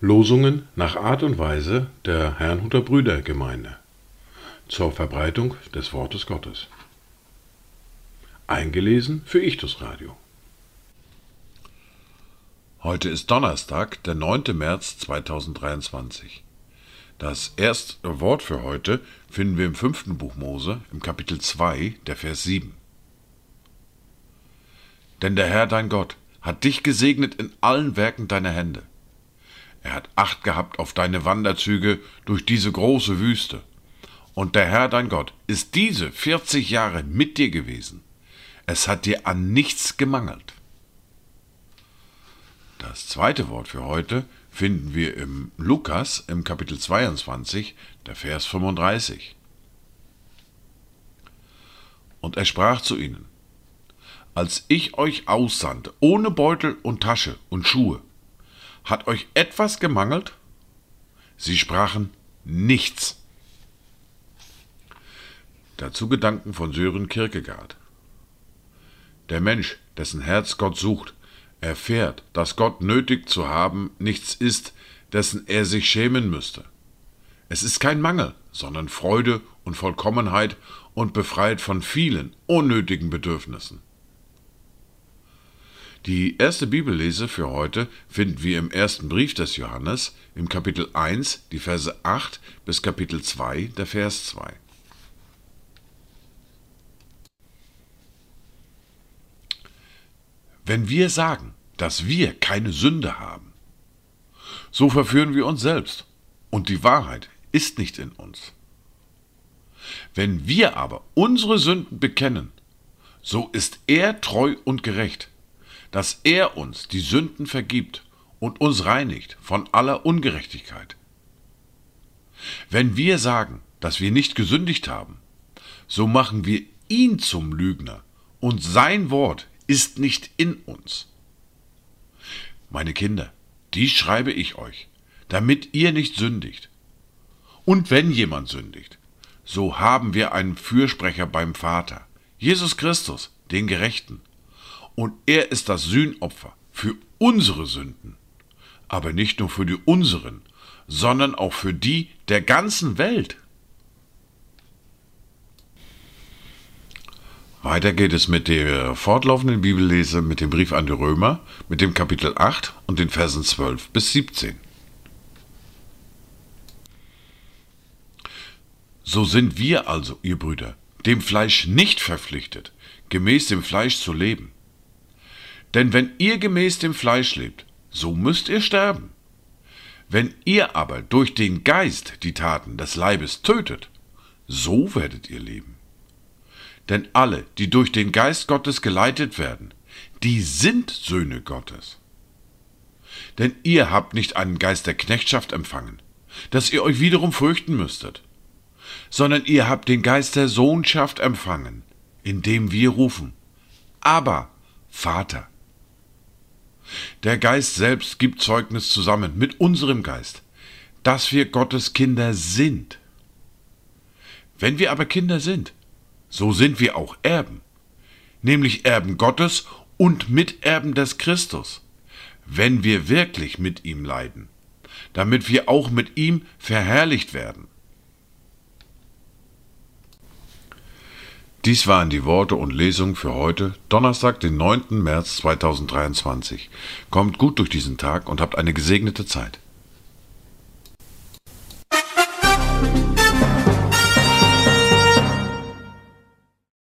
Losungen nach Art und Weise der Herrnhuter Brüdergemeinde zur Verbreitung des Wortes Gottes. Eingelesen für Ichtus Radio. Heute ist Donnerstag, der 9. März 2023. Das erste Wort für heute finden wir im fünften Buch Mose, im Kapitel 2, der Vers 7. Denn der Herr dein Gott hat dich gesegnet in allen Werken deiner Hände. Er hat Acht gehabt auf deine Wanderzüge durch diese große Wüste. Und der Herr dein Gott ist diese 40 Jahre mit dir gewesen. Es hat dir an nichts gemangelt. Das zweite Wort für heute finden wir im Lukas im Kapitel 22, der Vers 35. Und er sprach zu ihnen, als ich euch aussandte, ohne Beutel und Tasche und Schuhe, hat euch etwas gemangelt? Sie sprachen nichts. Dazu Gedanken von Sören Kierkegaard. Der Mensch, dessen Herz Gott sucht, erfährt, dass Gott nötig zu haben nichts ist, dessen er sich schämen müsste. Es ist kein Mangel, sondern Freude und Vollkommenheit und befreit von vielen unnötigen Bedürfnissen. Die erste Bibellese für heute finden wir im ersten Brief des Johannes im Kapitel 1, die Verse 8 bis Kapitel 2, der Vers 2. Wenn wir sagen, dass wir keine Sünde haben, so verführen wir uns selbst und die Wahrheit ist nicht in uns. Wenn wir aber unsere Sünden bekennen, so ist er treu und gerecht, dass er uns die Sünden vergibt und uns reinigt von aller Ungerechtigkeit. Wenn wir sagen, dass wir nicht gesündigt haben, so machen wir ihn zum Lügner und sein Wort ist nicht in uns. Meine Kinder, dies schreibe ich euch, damit ihr nicht sündigt. Und wenn jemand sündigt, so haben wir einen Fürsprecher beim Vater, Jesus Christus, den Gerechten. Und er ist das Sühnopfer für unsere Sünden, aber nicht nur für die unseren, sondern auch für die der ganzen Welt. Weiter geht es mit der fortlaufenden Bibellese mit dem Brief an die Römer, mit dem Kapitel 8 und den Versen 12 bis 17. So sind wir also, ihr Brüder, dem Fleisch nicht verpflichtet, gemäß dem Fleisch zu leben. Denn wenn ihr gemäß dem Fleisch lebt, so müsst ihr sterben. Wenn ihr aber durch den Geist die Taten des Leibes tötet, so werdet ihr leben. Denn alle, die durch den Geist Gottes geleitet werden, die sind Söhne Gottes. Denn ihr habt nicht einen Geist der Knechtschaft empfangen, dass ihr euch wiederum fürchten müsstet, sondern ihr habt den Geist der Sohnschaft empfangen, indem wir rufen, aber Vater. Der Geist selbst gibt Zeugnis zusammen mit unserem Geist, dass wir Gottes Kinder sind. Wenn wir aber Kinder sind, so sind wir auch Erben, nämlich Erben Gottes und Miterben des Christus, wenn wir wirklich mit ihm leiden, damit wir auch mit ihm verherrlicht werden. Dies waren die Worte und Lesungen für heute, Donnerstag, den 9. März 2023. Kommt gut durch diesen Tag und habt eine gesegnete Zeit.